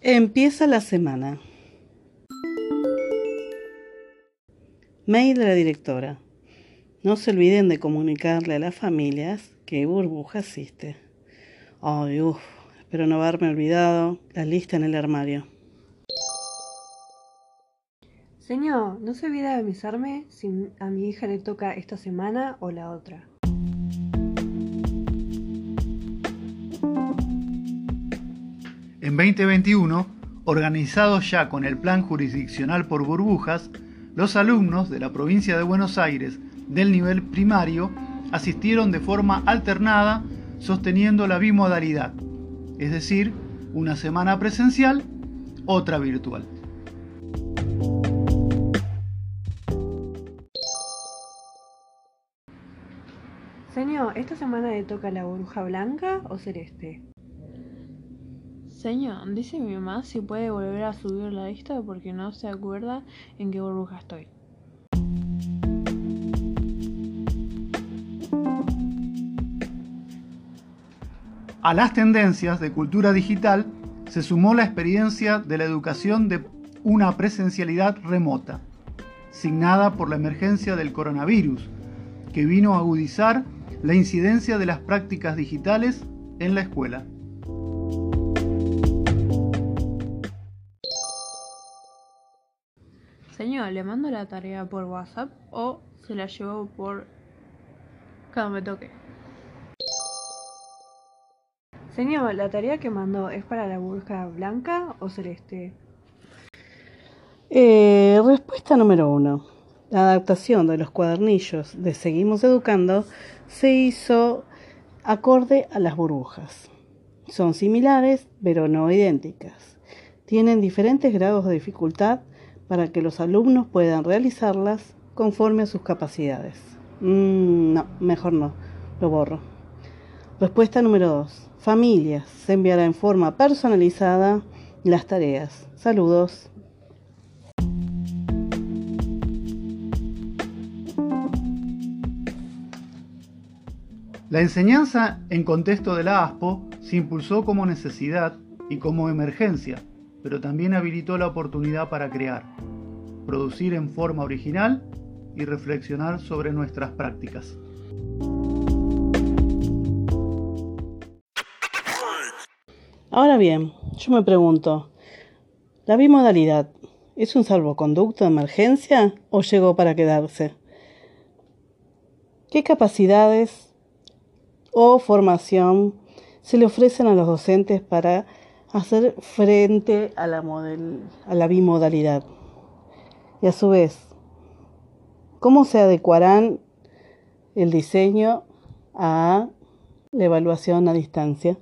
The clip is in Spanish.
Empieza la semana. Mail de la directora. No se olviden de comunicarle a las familias que burbuja existe. Ay, uff, espero no haberme olvidado la lista en el armario. Señor, no se olvide de avisarme si a mi hija le toca esta semana o la otra. 2021, organizado ya con el Plan Jurisdiccional por Burbujas, los alumnos de la provincia de Buenos Aires del nivel primario asistieron de forma alternada sosteniendo la bimodalidad, es decir, una semana presencial, otra virtual. Señor, ¿esta semana le toca la burbuja blanca o celeste? Señor, dice mi mamá si puede volver a subir la lista porque no se acuerda en qué burbuja estoy. A las tendencias de cultura digital se sumó la experiencia de la educación de una presencialidad remota, signada por la emergencia del coronavirus, que vino a agudizar la incidencia de las prácticas digitales en la escuela. Señor, ¿le mando la tarea por WhatsApp o se la llevo por cuando me toque? Señor, ¿la tarea que mandó es para la burbuja blanca o celeste? Eh, respuesta número uno. La adaptación de los cuadernillos de Seguimos Educando se hizo acorde a las burbujas. Son similares, pero no idénticas. Tienen diferentes grados de dificultad para que los alumnos puedan realizarlas conforme a sus capacidades. Mm, no, mejor no, lo borro. Respuesta número 2. Familias. Se enviará en forma personalizada las tareas. Saludos. La enseñanza en contexto de la ASPO se impulsó como necesidad y como emergencia pero también habilitó la oportunidad para crear, producir en forma original y reflexionar sobre nuestras prácticas. Ahora bien, yo me pregunto, ¿la bimodalidad es un salvoconducto de emergencia o llegó para quedarse? ¿Qué capacidades o formación se le ofrecen a los docentes para hacer frente a la, a la bimodalidad. Y a su vez, ¿cómo se adecuarán el diseño a la evaluación a distancia?